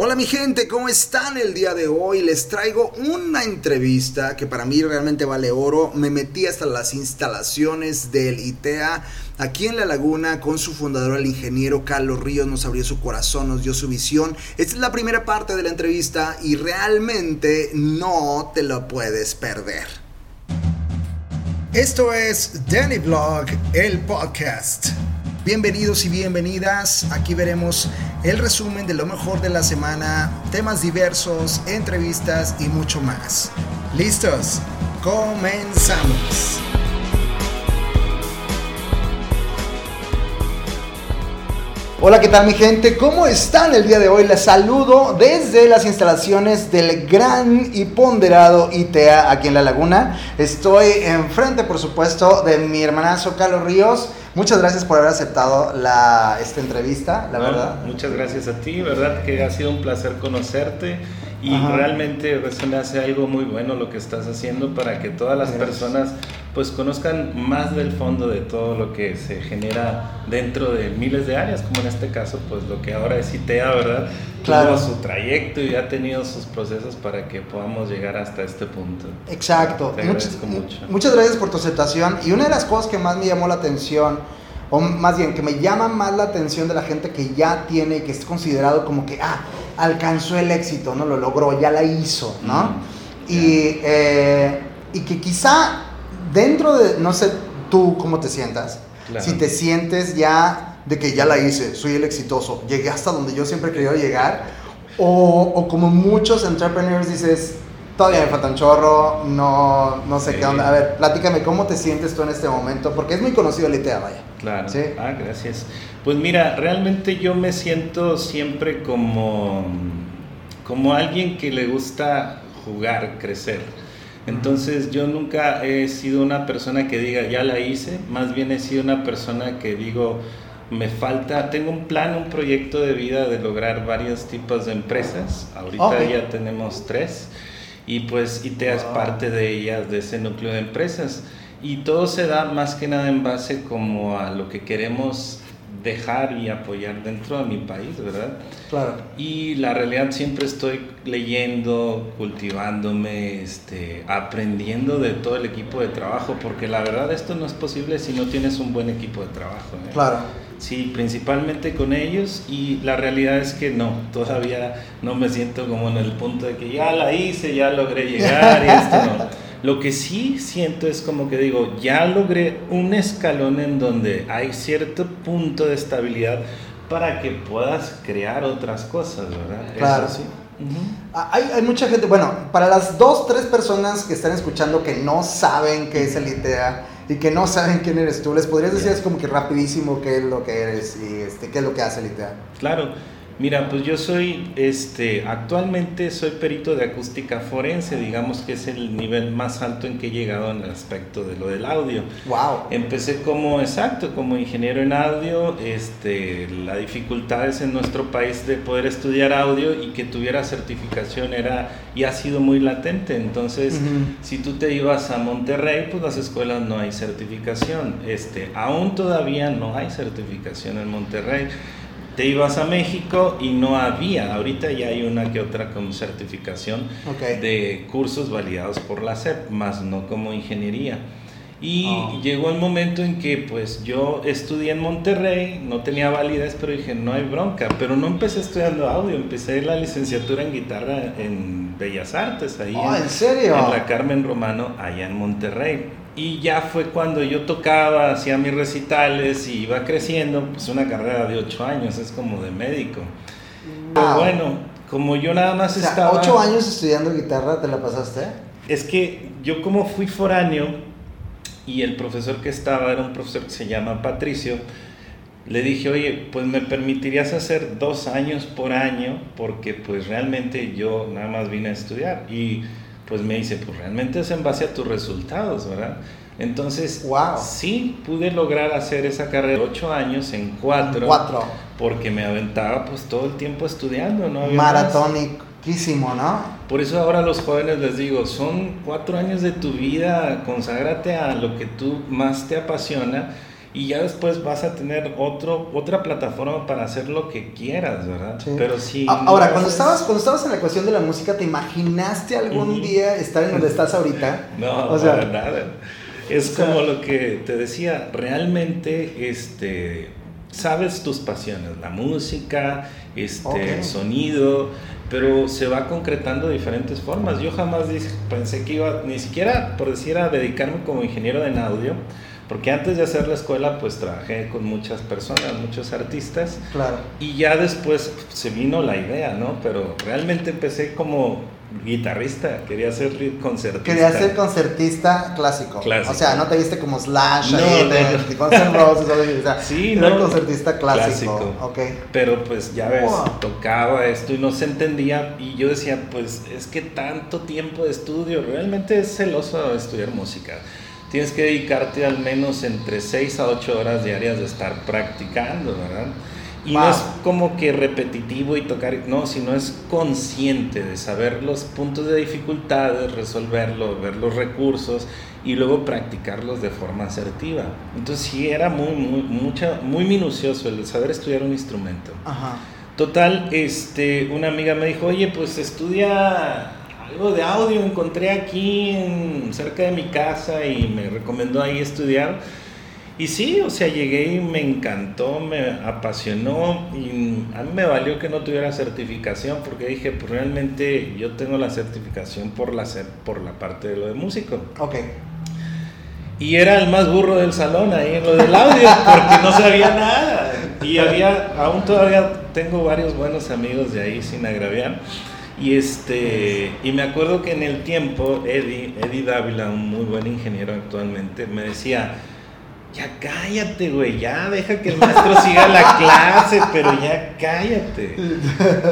Hola mi gente, ¿cómo están el día de hoy? Les traigo una entrevista que para mí realmente vale oro. Me metí hasta las instalaciones del ITEA aquí en La Laguna con su fundador, el ingeniero Carlos Ríos. Nos abrió su corazón, nos dio su visión. Esta es la primera parte de la entrevista y realmente no te lo puedes perder. Esto es Danny Vlog, el podcast. Bienvenidos y bienvenidas. Aquí veremos el resumen de lo mejor de la semana, temas diversos, entrevistas y mucho más. ¿Listos? Comenzamos. Hola, ¿qué tal mi gente? ¿Cómo están el día de hoy? Les saludo desde las instalaciones del gran y ponderado ITEA aquí en La Laguna. Estoy enfrente, por supuesto, de mi hermanazo Carlos Ríos. Muchas gracias por haber aceptado la, esta entrevista, la verdad. Muchas gracias a ti, verdad que ha sido un placer conocerte y realmente pues, me hace algo muy bueno lo que estás haciendo para que todas las personas pues conozcan más del fondo de todo lo que se genera dentro de miles de áreas, como en este caso, pues lo que ahora es ITEA, ¿verdad? Claro. Tuvo su trayecto y ha tenido sus procesos para que podamos llegar hasta este punto. Exacto. muchas, mucho. muchas gracias por tu aceptación. Y una de las cosas que más me llamó la atención, o más bien que me llama más la atención de la gente que ya tiene, que es considerado como que, ah, alcanzó el éxito, ¿no? Lo logró, ya la hizo, ¿no? y, eh, y que quizá dentro de, no sé tú cómo te sientas, si te sientes ya de que ya la hice, soy el exitoso, llegué hasta donde yo siempre he querido llegar, o, o como muchos entrepreneurs dices, todavía me falta un chorro, no, no sé qué onda. A ver, platícame, ¿cómo te sientes tú en este momento? Porque es muy conocido el ITEA, vaya. Claro. ¿Sí? Ah, gracias. Pues mira, realmente yo me siento siempre como, como alguien que le gusta jugar, crecer. Entonces yo nunca he sido una persona que diga, ya la hice, más bien he sido una persona que digo, me falta, tengo un plan, un proyecto de vida de lograr varios tipos de empresas, ahorita ya tenemos tres, y pues ITEA es parte de ellas, de ese núcleo de empresas, y todo se da más que nada en base como a lo que queremos dejar y apoyar dentro de mi país, ¿verdad? Claro. Y la realidad siempre estoy leyendo, cultivándome, este, aprendiendo de todo el equipo de trabajo, porque la verdad esto no es posible si no tienes un buen equipo de trabajo. ¿eh? Claro. Sí, principalmente con ellos y la realidad es que no, todavía no me siento como en el punto de que ya la hice, ya logré llegar y esto no. Lo que sí siento es como que digo, ya logré un escalón en donde hay cierto punto de estabilidad para que puedas crear otras cosas, ¿verdad? Claro. sí. Ah, hay, hay, mucha gente, bueno, para las dos, tres personas que están escuchando que no saben qué es el ITEA y que no saben quién eres tú, ¿les podrías decir es como que rapidísimo qué es lo que eres y este, qué es lo que hace el ITEA? Claro. Mira, pues yo soy, este, actualmente soy perito de acústica forense, digamos que es el nivel más alto en que he llegado en el aspecto de lo del audio. Wow. Empecé como, exacto, como ingeniero en audio, este, la dificultad es en nuestro país de poder estudiar audio y que tuviera certificación era, y ha sido muy latente, entonces, si tú te ibas a Monterrey, pues las escuelas no hay certificación, este, aún todavía no hay certificación en Monterrey te ibas a México y no había, ahorita ya hay una que otra con certificación de cursos validados por la SEP, más no como ingeniería. Y ah. llegó el momento en que pues yo estudié en Monterrey, no tenía validez, pero dije, no hay bronca, pero no empecé estudiando audio, empecé la licenciatura en guitarra en Bellas Artes, ahí ah, ¿en, serio? en la Carmen Romano, allá en Monterrey. Y ya fue cuando yo tocaba, hacía mis recitales y iba creciendo, pues una carrera de ocho años, es como de médico. Pero bueno, como yo nada más o sea, estaba... ¿Ocho años estudiando guitarra te la pasaste? Es que yo como fui foráneo y el profesor que estaba era un profesor que se llama Patricio, le dije, oye, pues me permitirías hacer dos años por año porque pues realmente yo nada más vine a estudiar. Y pues me dice, pues realmente es en base a tus resultados, ¿verdad? Entonces, wow. sí, pude lograr hacer esa carrera de ocho años en cuatro. Cuatro. Porque me aventaba pues todo el tiempo estudiando, ¿no? Maratónicísimo, ¿no? Por eso ahora a los jóvenes les digo, son cuatro años de tu vida, conságrate a lo que tú más te apasiona y ya después vas a tener otro, otra plataforma para hacer lo que quieras, ¿verdad? Pero sí. Ahora, cuando, estabas, cuando estabas en la cuestión de la música, ¿te imaginaste algún día estar en donde estás ahorita? no, o sea, nada. Es como lo que te decía, realmente este, sabes tus pasiones, la música, este, el sonido, pero se va concretando de diferentes formas. Yo jamás pensé que iba, ni siquiera por decir a dedicarme como ingeniero en audio, porque antes de hacer la escuela pues trabajé con muchas personas, muchos artistas. Claro. Y ya después se vino la idea, ¿no? Pero realmente empecé como guitarrista, quería ser concertista. Quería ser concertista clásico. clásico. O sea, no te viste como Slash no, ahí de, Roses, o sea, sí, no, concertista clásico. Okay. Pero pues ya ves, tocaba esto y no se entendía y yo decía, pues es que tanto tiempo de estudio, realmente es celoso estudiar música. Tienes que dedicarte al menos entre 6 a 8 horas diarias de estar practicando, ¿verdad? Y no es como que repetitivo y tocar, no, sino es consciente de saber los puntos de dificultad, resolverlos, ver los recursos y luego practicarlos de forma asertiva. Entonces sí era muy, muy, mucha, muy minucioso el saber estudiar un instrumento. Total, este, una amiga me dijo, oye, pues estudia algo de audio, encontré aquí en, cerca de mi casa y me recomendó ahí estudiar y sí, o sea, llegué y me encantó, me apasionó y a mí me valió que no tuviera certificación porque dije, pues realmente yo tengo la certificación por la, por la parte de lo de músico. Ok. Y era el más burro del salón ahí en lo del audio porque no sabía nada. Y había, aún todavía tengo varios buenos amigos de ahí sin agraviar. Y este, y me acuerdo que en el tiempo Eddie, Eddie Dávila, un muy buen ingeniero actualmente, me decía, ya cállate, güey, ya deja que el maestro siga la clase, pero ya cállate.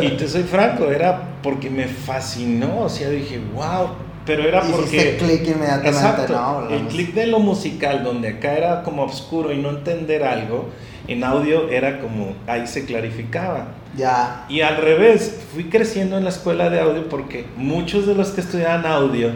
Y te soy franco, era porque me fascinó, o sea, dije, wow, pero era porque... clic inmediatamente, exacto, El clic de lo musical, donde acá era como oscuro y no entender algo, en audio era como, ahí se clarificaba. Ya. Y al revés, fui creciendo en la escuela de audio porque muchos de los que estudiaban audio,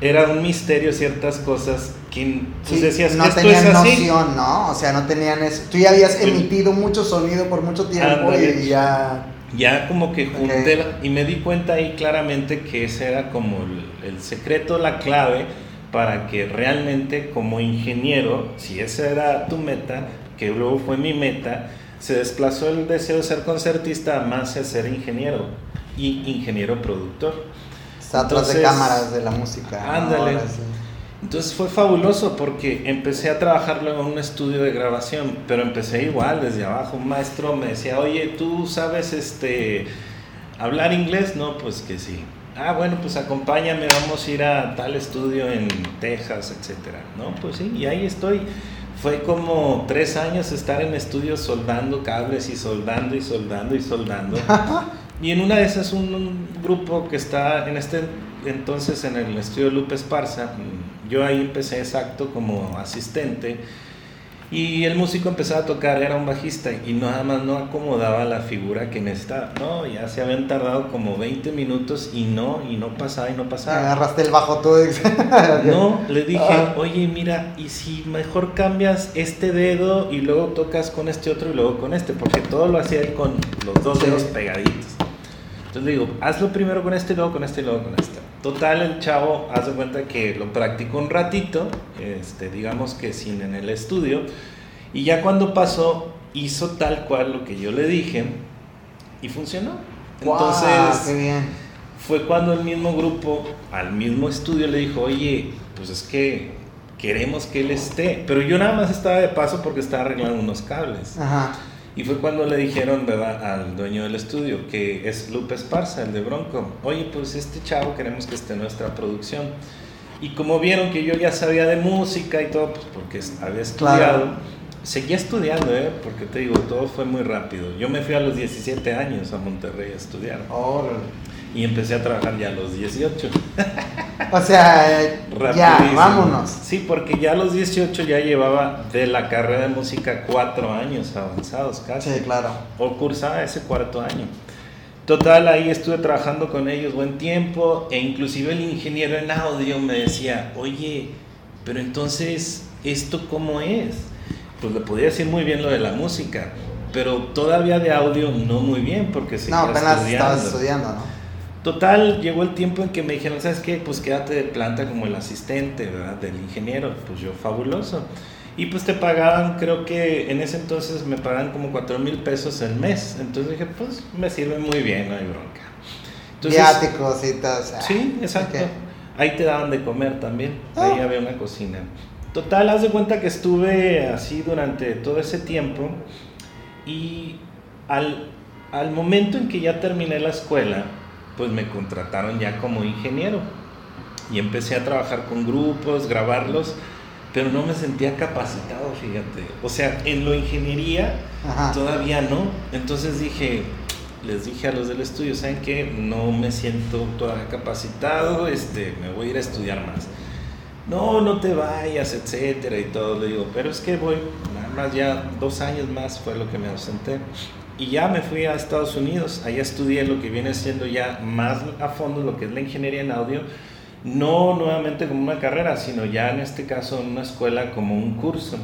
era un misterio ciertas cosas que pues, decías no tenían noción, ¿no? O sea, no tenían eso. Tú ya habías emitido mucho sonido por mucho tiempo y ya ya como que junté y me di cuenta ahí claramente que ese era como el, el, secreto, la clave para que realmente como ingeniero, si esa era tu meta, que luego fue mi meta, se desplazó el deseo de ser concertista a más de ser ingeniero y ingeniero productor. Está atrás de cámaras de la música. Ándale. Entonces fue fabuloso porque empecé a trabajar luego en un estudio de grabación, pero empecé igual desde abajo. Un maestro me decía, oye, ¿tú sabes este hablar inglés? No, pues que sí. Ah, bueno, pues acompáñame, vamos a ir a tal estudio en Texas, etcétera. No, pues sí, y ahí estoy. Fue como tres años estar en estudios soldando cables y soldando y soldando y soldando. Y en una de esas un, grupo que está en este entonces en el estudio Lupe Esparza, yo ahí empecé exacto como asistente y el músico empezaba a tocar, era un bajista y nada más no acomodaba la figura que necesitaba. No, ya se habían tardado como 20 minutos y no, y no pasaba y no pasaba. Agarraste el bajo tú. no, le dije, oye, mira, ¿y si mejor cambias este dedo y luego tocas con este otro y luego con este? Porque todo lo hacía él con los dos dedos pegaditos. Entonces le digo, hazlo primero con este, luego con este luego con este. Total, el chavo hace cuenta que lo practicó un ratito, este, digamos que sin en el estudio, y ya cuando pasó, hizo tal cual lo que yo le dije y funcionó. Entonces, fue cuando el mismo grupo, al mismo estudio, le dijo, oye, pues es que queremos que él esté. Pero yo nada más estaba de paso porque estaba arreglando unos cables. Ajá. Y fue cuando le dijeron, ¿verdad?, al dueño del estudio, que es Lupe Esparza, el de Bronco, oye, pues este chavo queremos que esté en nuestra producción. Y como vieron que yo ya sabía de música y todo, pues porque había estudiado, seguía estudiando, ¿eh? Porque te digo, todo fue muy rápido. Yo me fui a los 17 años a Monterrey a estudiar. Y empecé a trabajar ya a los 18. O sea, ya, vámonos. Sí, porque ya a los 18 ya llevaba de la carrera de música cuatro años avanzados casi. Sí, claro. O cursaba ese cuarto año. Total, ahí estuve trabajando con ellos buen tiempo e inclusive el ingeniero en audio me decía, oye, pero entonces, ¿esto cómo es? pues le podía decir muy bien lo de la música, pero todavía de audio no muy bien porque seguía No, apenas estabas estudiando, ¿no? Total, llegó el tiempo en que me dijeron, ¿sabes qué? Pues quédate de planta como el asistente, ¿verdad? Del ingeniero. Pues yo, fabuloso. Y pues te pagaban, creo que en ese entonces me pagaban como 4 mil pesos el mes. Entonces dije, pues me sirve muy bien, no hay bronca. Entonces, Viáticos y todo. sí, exacto. Ahí te daban de comer también. Ah. Ahí había una cocina. Total, haz de cuenta que estuve así durante todo ese tiempo. Y al, al momento en que ya terminé la escuela, pues me contrataron ya como ingeniero. Y empecé a trabajar con grupos, grabarlos, pero no me sentía capacitado, fíjate. O sea, en lo ingeniería todavía no. Entonces dije, les dije a los del estudio, ¿saben qué? No me siento todavía capacitado, este, me voy a ir a estudiar más. No, no te vayas, etcétera, y todo. Le digo, pero es que voy, nada más ya dos años más fue lo que me ausenté. Y ya me fui a Estados Unidos, allá estudié lo que viene siendo ya más a fondo lo que es la ingeniería en audio, no nuevamente como una carrera, sino ya en este caso en una escuela como un curso.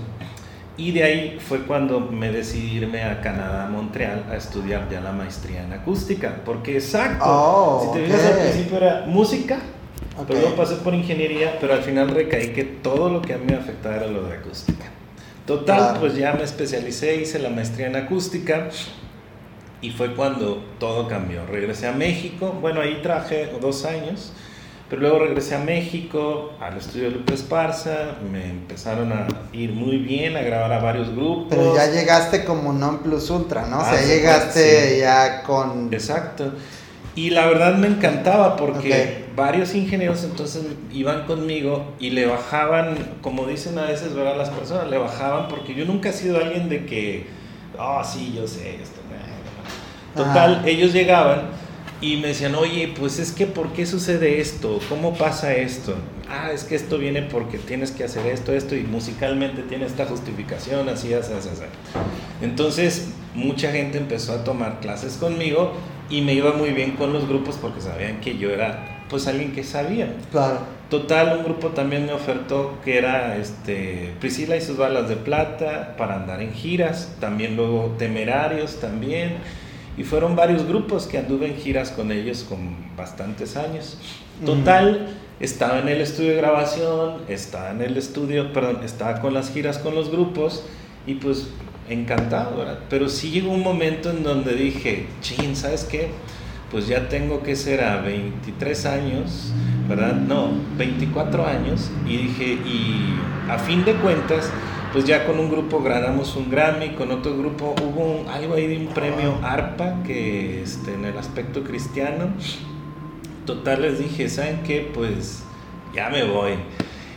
Y de ahí fue cuando me decidí irme a Canadá, a Montreal, a estudiar ya la maestría en acústica. Porque exacto, oh, si te fijas al principio era música, pero luego pasé por ingeniería, pero al final recaí que todo lo que a mí me afectaba era lo de acústica. Total, pues ya me especialicé, hice la maestría en acústica y fue cuando todo cambió. Regresé a México, bueno, ahí traje dos años, pero luego regresé a México, al estudio de Lupe Esparza, me empezaron a ir muy bien, a grabar a varios grupos. Pero ya llegaste como non plus ultra, ¿no? o sea, ah, llegaste ya con... Exacto. Y la verdad me encantaba porque varios ingenieros entonces iban conmigo y le bajaban, como dicen a veces, ¿verdad? Las personas le bajaban porque yo nunca he sido alguien de que, oh, sí, yo sé esto. Total, ellos llegaban y me decían, oye, pues es que, ¿por qué sucede esto? ¿Cómo pasa esto? Ah, es que esto viene porque tienes que hacer esto, esto, y musicalmente tiene esta justificación, así, así, así. así. Entonces, mucha gente empezó a tomar clases conmigo y me iba muy bien con los grupos porque sabían que yo era, pues, alguien que sabía. Claro. Total, un grupo también me ofertó que era este, Priscila y sus balas de plata para andar en giras, también luego Temerarios también y fueron varios grupos que anduve en giras con ellos con bastantes años. Total, estaba en el estudio de grabación, estaba en el estudio, perdón, estaba con las giras con los grupos y pues encantado, ¿verdad? Pero sí llegó un momento en donde dije, chin, ¿sabes qué? Pues ya tengo que ser a 23 años, ¿verdad? No, 24 años y dije, y a fin de cuentas, pues ya con un grupo ganamos un Grammy, con otro grupo hubo algo ahí de un premio ARPA que este, en el aspecto cristiano. Total les dije, ¿saben qué? Pues ya me voy.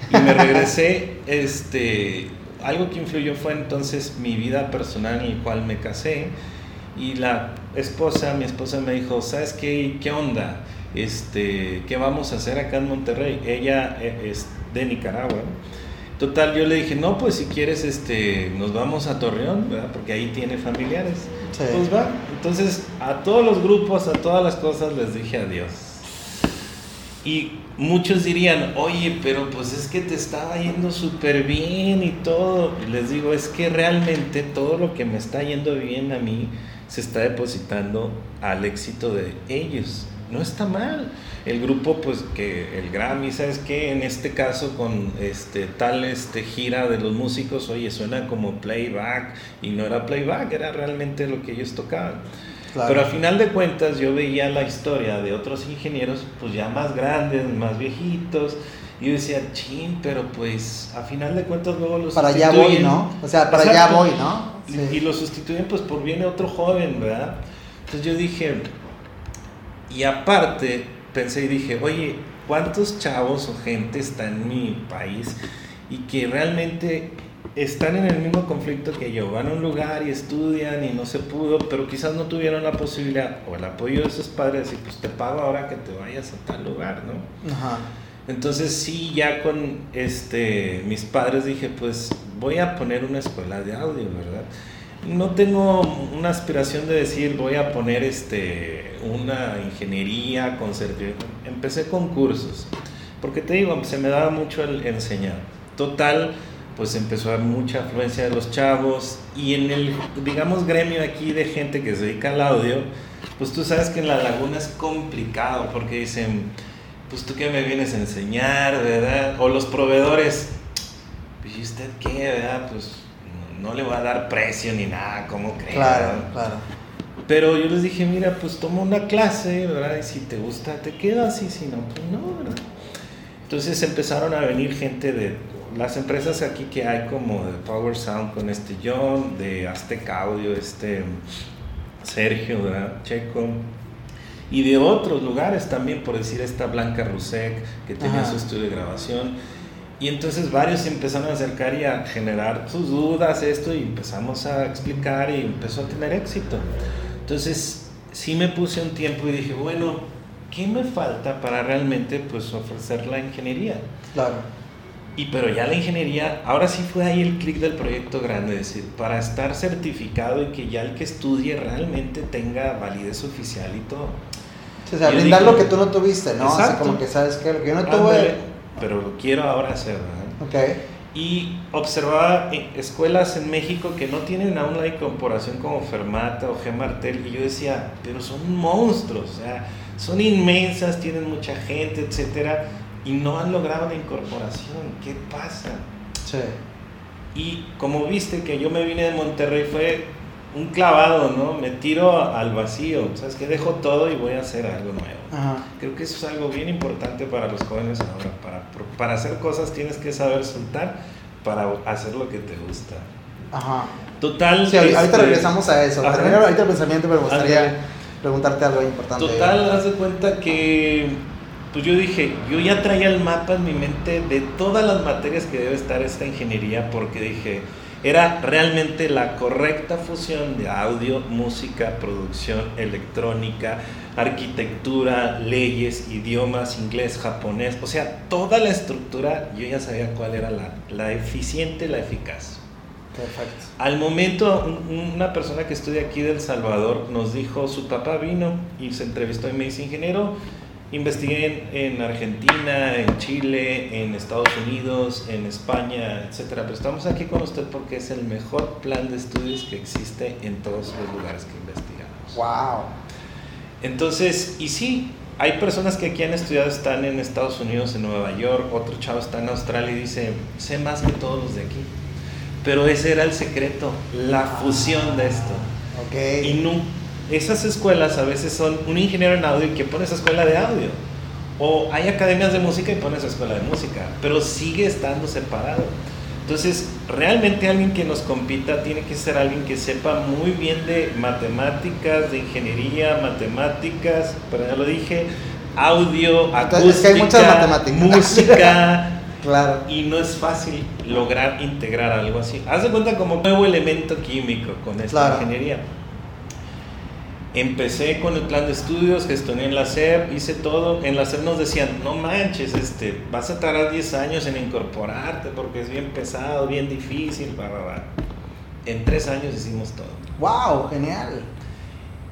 Y me regresé, este, algo que influyó fue entonces mi vida personal en la cual me casé y la esposa, mi esposa me dijo, ¿sabes qué? ¿Qué onda? Este, ¿qué vamos a hacer acá en Monterrey? Ella eh, es de Nicaragua. Total, yo le dije, no, pues si quieres, este, nos vamos a Torreón, ¿verdad? Porque ahí tiene familiares. Pues va. Entonces, a todos los grupos, a todas las cosas les dije adiós. Y muchos dirían, oye, pero pues es que te estaba yendo súper bien y todo. Y les digo, es que realmente todo lo que me está yendo bien a mí se está depositando al éxito de ellos. No está mal el grupo, pues que el Grammy, ¿sabes qué? En este caso con este tal este gira de los músicos, oye, suena como playback y no era playback, era realmente lo que ellos tocaban. Pero a final de cuentas yo veía la historia de otros ingenieros, pues ya más grandes, más viejitos, y yo decía, chin, pero pues a final de cuentas luego los Para allá voy, ¿no? O sea, para allá voy, ¿no? Y, y lo sustituyen pues por viene otro joven, ¿verdad? Entonces yo dije, y aparte, pensé y dije, oye, ¿cuántos chavos o gente está en mi país y que realmente están en el mismo conflicto que yo? Van a un lugar y estudian y no se pudo, pero quizás no tuvieron la posibilidad o el apoyo de sus padres y pues te pago ahora que te vayas a tal lugar, ¿no? Ajá. Entonces sí, ya con este, mis padres dije, pues voy a poner una escuela de audio, ¿verdad? No tengo una aspiración de decir voy a poner este, una ingeniería con Empecé con cursos, porque te digo, se me daba mucho el enseñar. Total, pues empezó a haber mucha afluencia de los chavos y en el, digamos, gremio aquí de gente que se dedica al audio, pues tú sabes que en la laguna es complicado porque dicen, pues tú qué me vienes a enseñar, ¿verdad? O los proveedores, ¿y usted qué, verdad? Pues no, le voy a dar precio ni nada, ¿cómo crees? Claro, claro. Pero yo les dije, mira, pues toma una clase, ¿verdad? Y si te gusta, te quedas y si no, pues no, ¿verdad? Entonces empezaron a venir gente de las empresas aquí que hay como de Power Sound con este John, de Azteca Audio, este Sergio, ¿verdad? Checo, y de otros lugares también, por decir esta Blanca Rusek, que tenía su estudio de grabación. Y entonces varios se empezaron a acercar y a generar sus dudas, esto, y empezamos a explicar y empezó a tener éxito. Entonces sí me puse un tiempo y dije, bueno, ¿qué me falta para realmente pues ofrecer la ingeniería? Claro. Y pero ya la ingeniería, ahora sí fue ahí el clic del proyecto grande, es decir, para estar certificado y que ya el que estudie realmente tenga validez oficial y todo. o sea, brindar lo que tú no tuviste, ¿no? Así como que sabes que lo que yo no tuve... pero lo quiero ahora hacer, ¿verdad? Ok. Y observaba escuelas en México que no tienen aún la incorporación como Fermata o G. Martel y yo decía, pero son monstruos, o sea, son inmensas, tienen mucha gente, etcétera y no han logrado la incorporación. ¿Qué pasa? Sí. Y como viste que yo me vine de Monterrey fue un clavado, ¿no? Me tiro al vacío, ¿sabes que Dejo todo y voy a hacer algo nuevo. Creo que eso es algo bien importante para los jóvenes ahora. Para, para hacer cosas tienes que saber soltar para hacer lo que te gusta. Ajá. Total. Sí, ahorita este, regresamos a eso. ahorita el pensamiento, pero me gustaría preguntarte algo importante. Total, haz de cuenta que pues yo dije, yo ya traía el mapa en mi mente de todas las materias que debe estar esta ingeniería porque dije, era realmente la correcta fusión de audio, música, producción electrónica, arquitectura, leyes, idiomas, inglés, japonés, o sea, toda la estructura yo ya sabía cuál era la, la eficiente, la eficaz. Perfecto. Al momento, una persona que estudia aquí del Salvador nos dijo, su papá vino y se entrevistó y me dice, ingeniero, Investigué en, Argentina, en Chile, en Estados Unidos, en España, etc. Pero estamos aquí con usted porque es el mejor plan de estudios que existe en todos los lugares que investigamos. ¡Wow! Entonces, y sí, hay personas que aquí han estudiado, están en Estados Unidos, en Nueva York, otro chavo está en Australia y dice, sé más que todos los de aquí. Pero ese era el secreto, la fusión de esto. Ok. Y nunca esas escuelas a veces son un ingeniero en audio que pone esa escuela de audio. O hay academias de música y pone esa escuela de música, pero sigue estando separado. Entonces, realmente alguien que nos compita tiene que ser alguien que sepa muy bien de matemáticas, de ingeniería, matemáticas, pero ya lo dije, audio, acústica, música. claro. Y no es fácil lograr integrar algo así. Haz de cuenta como nuevo elemento químico con esta ingeniería. Empecé con el plan de estudios, gestioné en la SEP, hice todo. En la SEP nos decían, no manches, este, vas a tardar 10 años en incorporarte porque es bien pesado, bien difícil, En tres años hicimos todo. ¡Wow! Genial.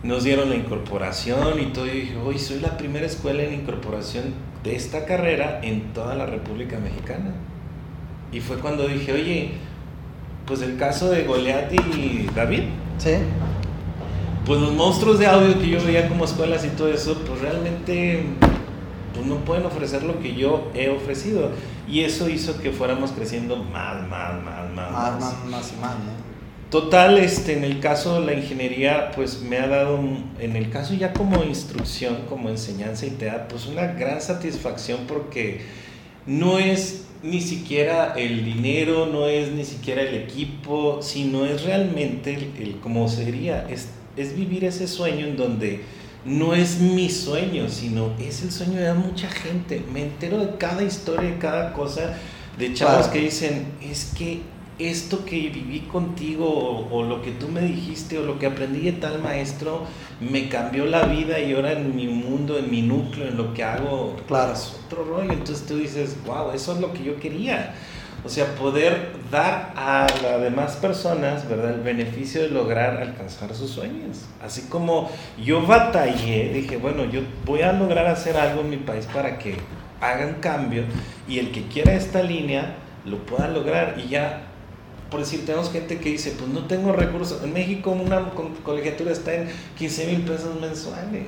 Nos dieron la incorporación y todo. Y dije, hoy soy la primera escuela en incorporación de esta carrera en toda la República Mexicana. Y fue cuando dije, oye, pues el caso de Goliat y David. Sí pues los monstruos de audio que yo veía como escuelas y todo eso, pues realmente pues no pueden ofrecer lo que yo he ofrecido. Y eso hizo que fuéramos creciendo más, más, más, más. Más, más, más más, ¿no? Total, este, en el caso de la ingeniería, pues me ha dado, en el caso ya como instrucción, como enseñanza y te da pues una gran satisfacción porque no es ni siquiera el dinero, no es ni siquiera el equipo, sino es realmente el, el como sería, es es vivir ese sueño en donde no es mi sueño, sino es el sueño de mucha gente. Me entero de cada historia, de cada cosa, de chavos que dicen, es que esto que viví contigo o, lo que tú me dijiste o lo que aprendí de tal maestro me cambió la vida y ahora en mi mundo, en mi núcleo, en lo que hago, claro. es otro rollo. Entonces tú dices, wow, eso es lo que yo quería. O sea, poder dar a las demás personas, ¿verdad? El beneficio de lograr alcanzar sus sueños. Así como yo batallé, dije, bueno, yo voy a lograr hacer algo en mi país para que hagan cambio y el que quiera esta línea, lo pueda lograr y ya por decir, tenemos gente que dice, pues no tengo recursos. En México una colegiatura está en 15 mil pesos mensuales.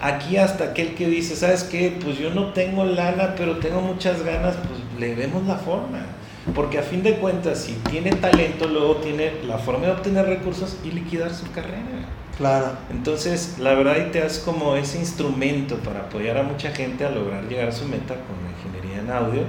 Aquí hasta aquel que dice, ¿sabes qué? Pues yo no tengo lana, pero tengo muchas ganas, pues le vemos la forma. Porque a fin de cuentas, si tiene talento, luego tiene la forma de obtener recursos y liquidar su carrera. Claro. Entonces, la verdad, te das como ese instrumento para apoyar a mucha gente a lograr llegar a su meta con la ingeniería en audio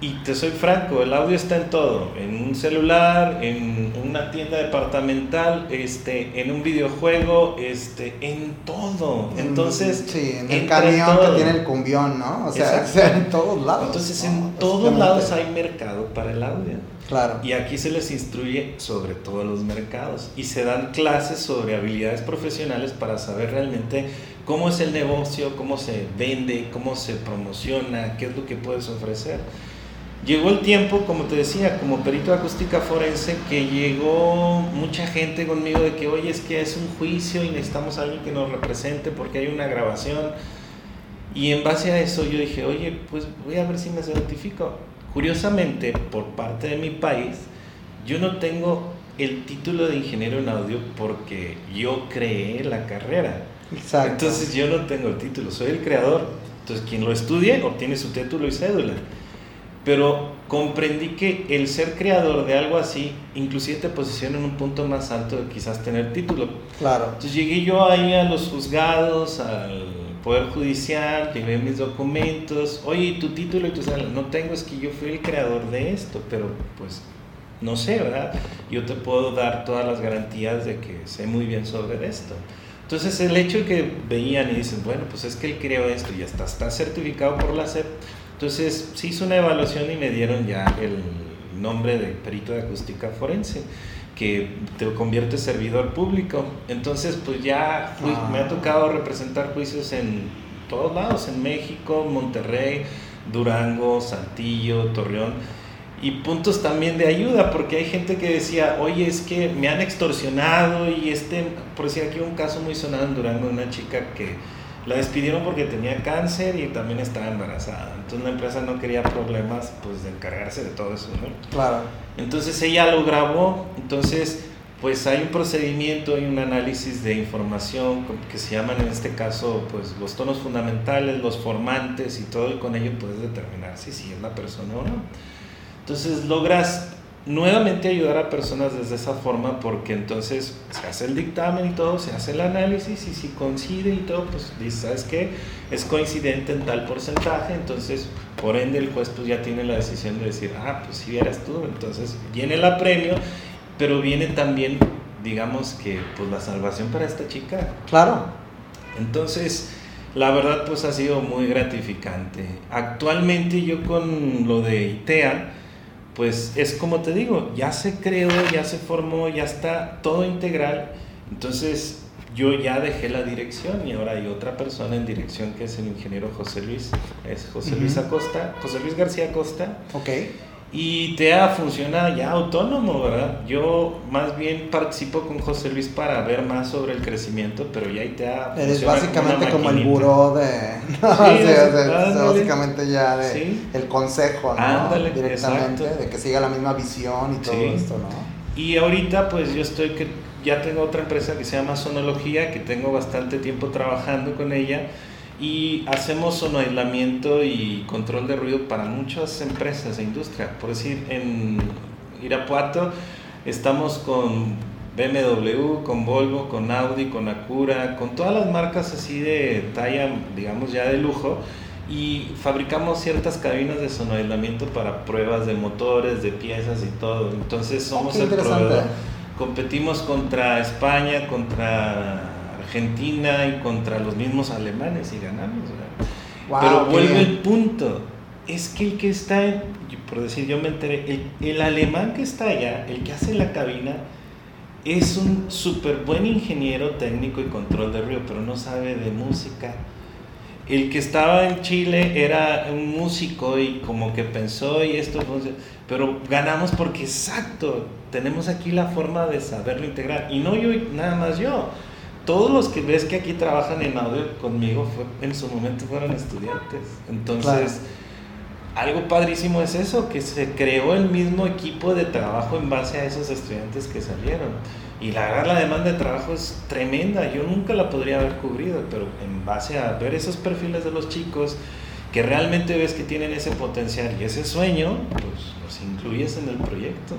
y te soy franco, el audio está en todo, en un celular, en una tienda departamental, este, en un videojuego, este, en todo. Entonces, sí, en el camión que tiene el cumbión, ¿no? O sea, en todos lados. Entonces, en todos lados hay mercado para el audio. Claro. Y aquí se les instruye sobre todos los mercados y se dan clases sobre habilidades profesionales para saber realmente cómo es el negocio, cómo se vende, cómo se promociona, qué es lo que puedes ofrecer. Llegó el tiempo, como te decía, como perito de acústica forense, que llegó mucha gente conmigo de que, oye, es que es un juicio y necesitamos a alguien que nos represente porque hay una grabación. Y en base a eso yo dije, oye, pues voy a ver si me certifico. Curiosamente, por parte de mi país, yo no tengo el título de ingeniero en audio porque yo creé la carrera. Exacto. Entonces yo no tengo el título, soy el creador. Entonces quien lo estudie obtiene su título y cédula pero comprendí que el ser creador de algo así, inclusive te posiciona en un punto más alto de quizás tener título. Claro. Entonces llegué yo ahí a los juzgados, al Poder Judicial, llevé mis documentos, oye, tu título y tu sala, no tengo, es que yo fui el creador de esto, pero pues no sé, ¿verdad? Yo te puedo dar todas las garantías de que sé muy bien sobre esto. Entonces el hecho de que veían y dicen, bueno, pues es que él creó esto y hasta está certificado por la SEP, entonces se hizo una evaluación y me dieron ya el nombre de perito de acústica forense que te convierte en servidor público. Entonces, pues ya me ha ah. tocado representar juicios en todos lados, en México, Monterrey, Durango, Saltillo, Torreón, y puntos también de ayuda, porque hay gente que decía, oye, es que me han extorsionado y este, por decir aquí un caso muy sonado en Durango, una chica que la despidieron porque tenía cáncer y también estaba embarazada. Entonces la empresa no quería problemas pues de encargarse de todo eso, ¿no? Claro. Entonces ella lo grabó, entonces pues hay un procedimiento, hay un análisis de información que se llaman en este caso pues los tonos fundamentales, los formantes y todo y con ello puedes determinar si, si es la persona o no. Entonces logras nuevamente ayudar a personas desde esa forma porque entonces se hace el dictamen y todo, se hace el análisis y si coincide y todo, pues dice, ¿sabes qué? Es coincidente en tal porcentaje, entonces por ende el juez pues ya tiene la decisión de decir, ah, pues si eras tú, entonces viene la premio, pero viene también, digamos que, pues la salvación para esta chica. Claro. Entonces, la verdad pues ha sido muy gratificante. Actualmente yo con lo de ITEA, pues es como te digo, ya se creó, ya se formó, ya está todo integral. Entonces yo ya dejé la dirección y ahora hay otra persona en dirección que es el ingeniero José Luis, es José Luis Acosta, José Luis García Acosta. Ok. Y TEA funciona ya autónomo, ¿verdad? Yo más bien participo con José Luis para ver más sobre el crecimiento, pero ya ITEA... Eres básicamente como, el buró de... sí, básicamente ya de el consejo, ¿no? Ándale, Directamente, de que siga la misma visión y todo esto, ¿no? Y ahorita pues yo estoy que ya tengo otra empresa que se llama Sonología, que tengo bastante tiempo trabajando con ella y hacemos aislamiento y control de ruido para muchas empresas e industria. Por decir, en Irapuato estamos con BMW, con Volvo, con Audi, con Acura, con todas las marcas así de talla, digamos ya de lujo, y fabricamos ciertas cabinas de sonoaislamiento para pruebas de motores, de piezas y todo. Entonces somos el proveedor. Competimos contra España, contra Argentina y contra los mismos alemanes y ganamos. Pero vuelve el punto. Es que el que está, por decir, yo me enteré, el, alemán que está allá, el que hace la cabina, es un súper buen ingeniero técnico y control de ruido, pero no sabe de música. El que estaba en Chile era un músico y como que pensó y esto, pero ganamos porque exacto, tenemos aquí la forma de saberlo integrar. Y no yo, nada más yo todos los que ves que aquí trabajan en audio conmigo en su momento fueron estudiantes. Entonces, algo padrísimo es eso, que se creó el mismo equipo de trabajo en base a esos estudiantes que salieron. Y la verdad la demanda de trabajo es tremenda, yo nunca la podría haber cubrido, pero en base a ver esos perfiles de los chicos, que realmente ves que tienen ese potencial y ese sueño, pues los incluyes en el proyecto.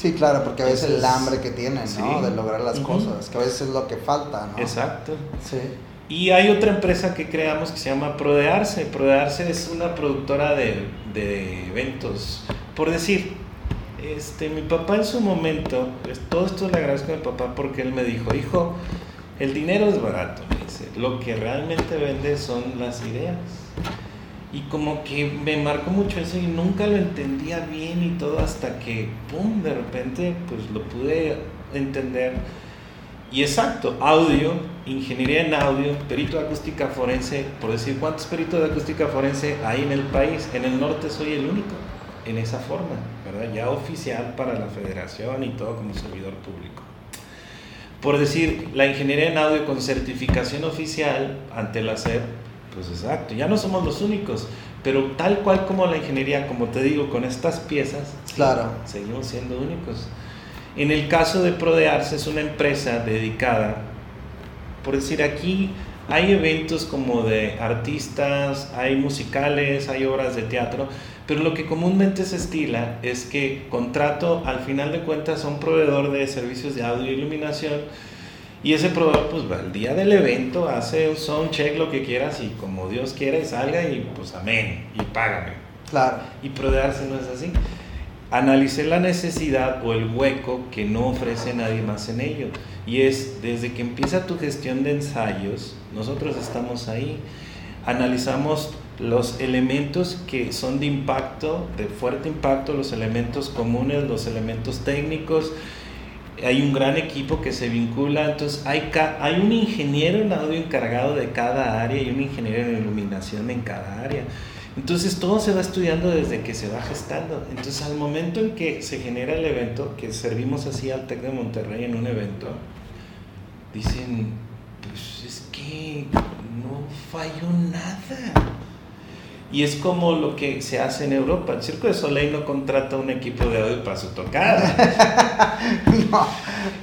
Sí, claro, porque a veces el hambre que tienen, ¿no? De lograr las cosas, que a veces es lo que falta, ¿no? Exacto. Sí. Y hay otra empresa que creamos que se llama Prodearse. Prodearse es una productora de, de eventos. Por decir, este, mi papá en su momento, pues, todo esto le agradezco a mi papá porque él me dijo, hijo, el dinero es barato, me dice, lo que realmente vende son las ideas. Y como que me marcó mucho eso y nunca lo entendía bien y todo hasta que, ¡pum!, de repente pues lo pude entender. Y exacto, audio, ingeniería en audio, perito de acústica forense, por decir cuántos peritos de acústica forense hay en el país, en el norte soy el único, en esa forma, ¿verdad? Ya oficial para la federación y todo como servidor público. Por decir, la ingeniería en audio con certificación oficial ante la SEP, pues exacto, ya no somos los únicos, pero tal cual como la ingeniería, como te digo, con estas piezas, claro. seguimos siendo únicos. En el caso de Prodearse es una empresa dedicada, por decir aquí, hay eventos como de artistas, hay musicales, hay obras de teatro, pero lo que comúnmente se estila es que contrato al final de cuentas a un proveedor de servicios de audio e iluminación y ese proveedor, pues va al día del evento, hace un sound check, lo que quieras, y como Dios quiera, y salga, y pues amén, y págame. Claro. Y prodearse no es así. Analicé la necesidad o el hueco que no ofrece nadie más en ello. Y es, desde que empieza tu gestión de ensayos, nosotros estamos ahí. Analizamos los elementos que son de impacto, de fuerte impacto, los elementos comunes, los elementos técnicos, hay un gran equipo que se vincula, entonces hay, hay un ingeniero en audio encargado de cada área y un ingeniero en iluminación en cada área. Entonces todo se va estudiando desde que se va gestando. Entonces al momento en que se genera el evento, que servimos así al TEC de Monterrey en un evento, dicen, pues es que no falló nada. Y es como lo que se hace en Europa. El Circo de Soleil no contrata un equipo de audio para su tocada. no,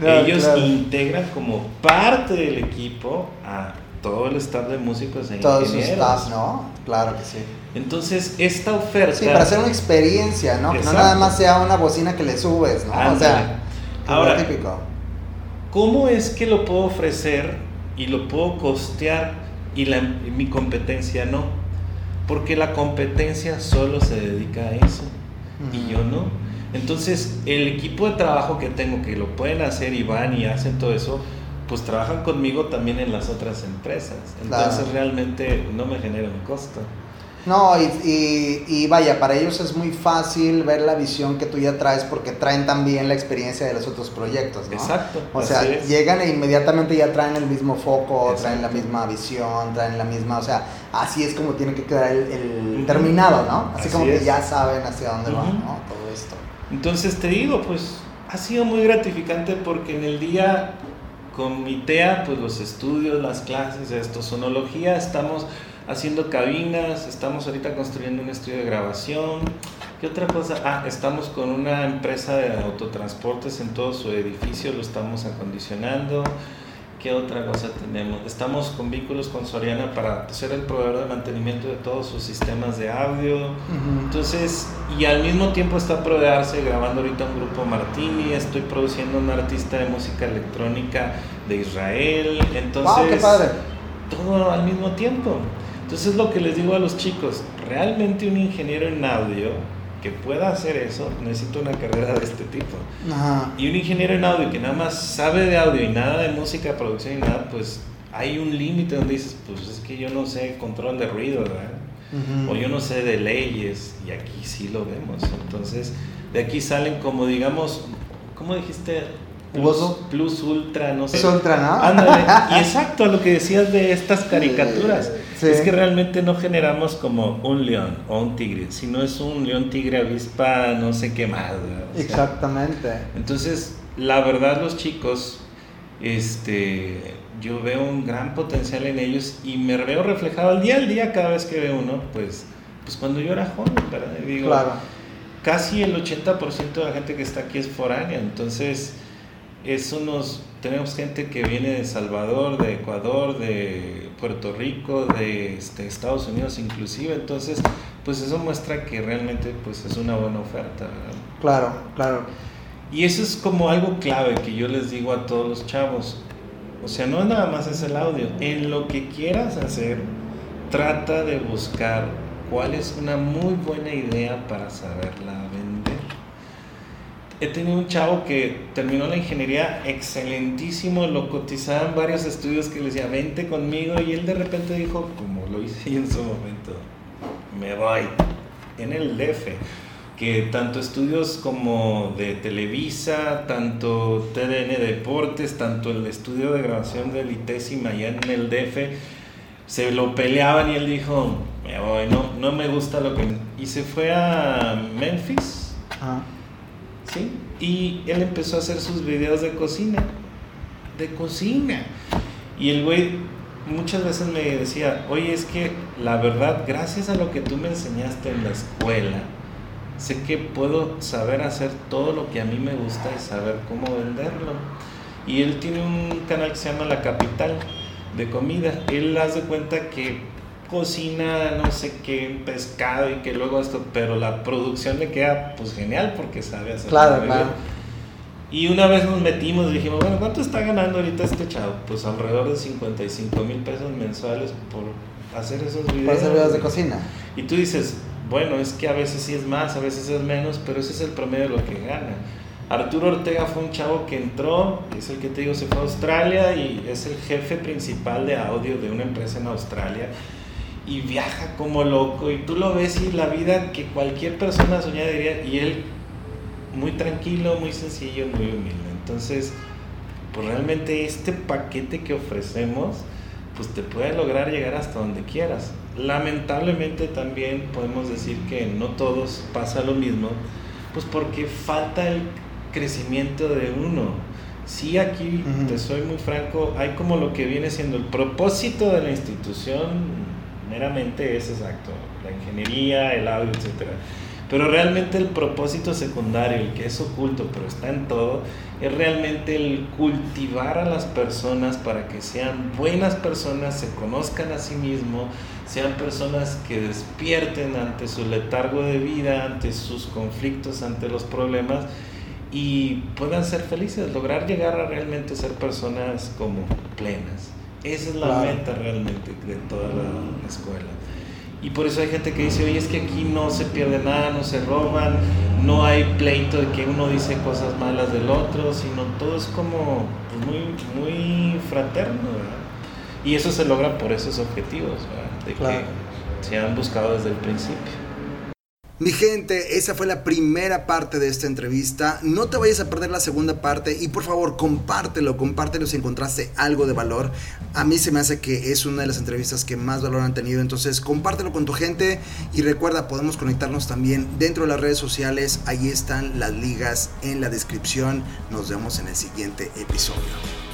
Ellos integran como parte del equipo a todo el staff de músicos e Todo su staff, ¿no? Claro que sí. Entonces, esta oferta... Sí, para hacer una experiencia, ¿no? Que no nada más sea una bocina que le subes, ¿no? O sea, ahora, típico. ¿cómo es que lo puedo ofrecer y lo puedo costear y, la, y mi competencia no? Porque la competencia solo se dedica a eso y yo no. Entonces, el equipo de trabajo que tengo, que lo pueden hacer y van y hacen todo eso, pues trabajan conmigo también en las otras empresas. Entonces, realmente no me genera un costo. No, y, y, vaya, para ellos es muy fácil ver la visión que tú ya traes porque traen también la experiencia de los otros proyectos, ¿no? Exacto. O sea, llegan e inmediatamente ya traen el mismo foco, traen la misma visión, traen la misma, o sea, así es como tiene que quedar el, terminado, ¿no? Así, como que ya saben hacia dónde van, ¿no? Todo esto. Entonces te digo, pues ha sido muy gratificante porque en el día con mi TEA, pues los estudios, las clases, esto, sonología, estamos haciendo cabinas, estamos ahorita construyendo un estudio de grabación. ¿Qué otra cosa? Ah, estamos con una empresa de autotransportes en todo su edificio, lo estamos acondicionando. ¿Qué otra cosa tenemos? Estamos con vínculos con Soriana para ser el proveedor de mantenimiento de todos sus sistemas de audio. Entonces, y al mismo tiempo está proveerse grabando ahorita un grupo Martini, estoy produciendo un artista de música electrónica de Israel. Entonces, qué padre. todo al mismo tiempo. Entonces lo que les digo a los chicos, realmente un ingeniero en audio que pueda hacer eso necesita una carrera de este tipo. Y un ingeniero en audio que nada más sabe de audio y nada de música, producción y nada, pues hay un límite donde dices, pues es que yo no sé control de ruido, ¿verdad? O yo no sé de leyes, y aquí sí lo vemos. Entonces, de aquí salen como, digamos, ¿cómo dijiste? Plus, plus, ultra, no sé. Plus ultra, ¿no? Ándale. Y exacto, a lo que decías de estas caricaturas. Es que realmente no generamos como un león o un tigre, sino es un león, tigre, avispa, no sé qué más. Exactamente. Entonces, la verdad, los chicos, este, yo veo un gran potencial en ellos y me veo reflejado al día al día cada vez que veo uno, pues pues cuando yo era joven, ¿verdad? digo, claro. Casi el 80% de la gente que está aquí es foránea, entonces eso nos tenemos gente que viene de Salvador, de Ecuador, de Puerto Rico, de este, Estados Unidos inclusive, entonces pues eso muestra que realmente pues es una buena oferta. Claro, claro. Y eso es como algo clave que yo les digo a todos los chavos. O sea, no nada más es el audio. En lo que quieras hacer, trata de buscar cuál es una muy buena idea para saberla vender. He tenido un chavo que terminó la ingeniería excelentísimo, lo cotizaban varios estudios que le decía, vente conmigo, y él de repente dijo, como lo hice en su momento, me voy en el DF que tanto estudios como de Televisa, tanto TDN Deportes, tanto el estudio de grabación del ITESIM allá en el DF, se lo peleaban y él dijo, me voy, no, no me gusta lo que... Y se fue a Memphis, ah. ¿Sí? Y él empezó a hacer sus videos de cocina, de cocina. Y el güey muchas veces me decía, oye, es que la verdad, gracias a lo que tú me enseñaste en la escuela, sé que puedo saber hacer todo lo que a mí me gusta y saber cómo venderlo. Y él tiene un canal que se llama La Capital de comida. Él hace cuenta que cocina no sé qué pescado y que luego esto, pero la producción le queda pues genial porque sabe hacer. Claro, claro. Y una vez nos metimos y dijimos, bueno, ¿cuánto está ganando ahorita este chavo? Pues alrededor de 55 mil pesos mensuales por hacer esos videos. Por hacer videos de cocina. Y tú dices, bueno, es que a veces sí es más, a veces es menos, pero ese es el promedio de lo que gana. Arturo Ortega fue un chavo que entró, es el que te digo, se fue a Australia y es el jefe principal de audio de una empresa en Australia y viaja como loco y tú lo ves y la vida que cualquier persona soñaría y él muy tranquilo, muy sencillo, muy humilde. Entonces, pues realmente este paquete que ofrecemos, pues te puede lograr llegar hasta donde quieras. Lamentablemente también podemos decir que no todos pasa lo mismo, pues porque falta el crecimiento de uno. Sí, aquí te soy muy franco, hay como lo que viene siendo el propósito de la institución, meramente es exacto, la ingeniería, el audio, etcétera pero realmente el propósito secundario, el que es oculto, pero está en todo, es realmente el cultivar a las personas para que sean buenas personas, se conozcan a sí mismos, sean personas que despierten ante su letargo de vida, ante sus conflictos, ante los problemas y puedan ser felices, lograr llegar a realmente ser personas como plenas. Esa es la meta realmente de toda la escuela. Y por eso hay gente que dice, oye, es que aquí no se pierde nada, no se roban, no hay pleito de que uno dice cosas malas del otro, sino todo es como pues, muy, muy fraterno, ¿verdad? Y eso se logra por esos objetivos, ¿verdad? De que se han buscado desde el principio. Mi gente, esa fue la primera parte de esta entrevista. No te vayas a perder la segunda parte y por favor compártelo, compártelo si encontraste algo de valor. A mí se me hace que es una de las entrevistas que más valor han tenido. Entonces compártelo con tu gente y recuerda, podemos conectarnos también dentro de las redes sociales. Ahí están las ligas en la descripción. Nos vemos en el siguiente episodio.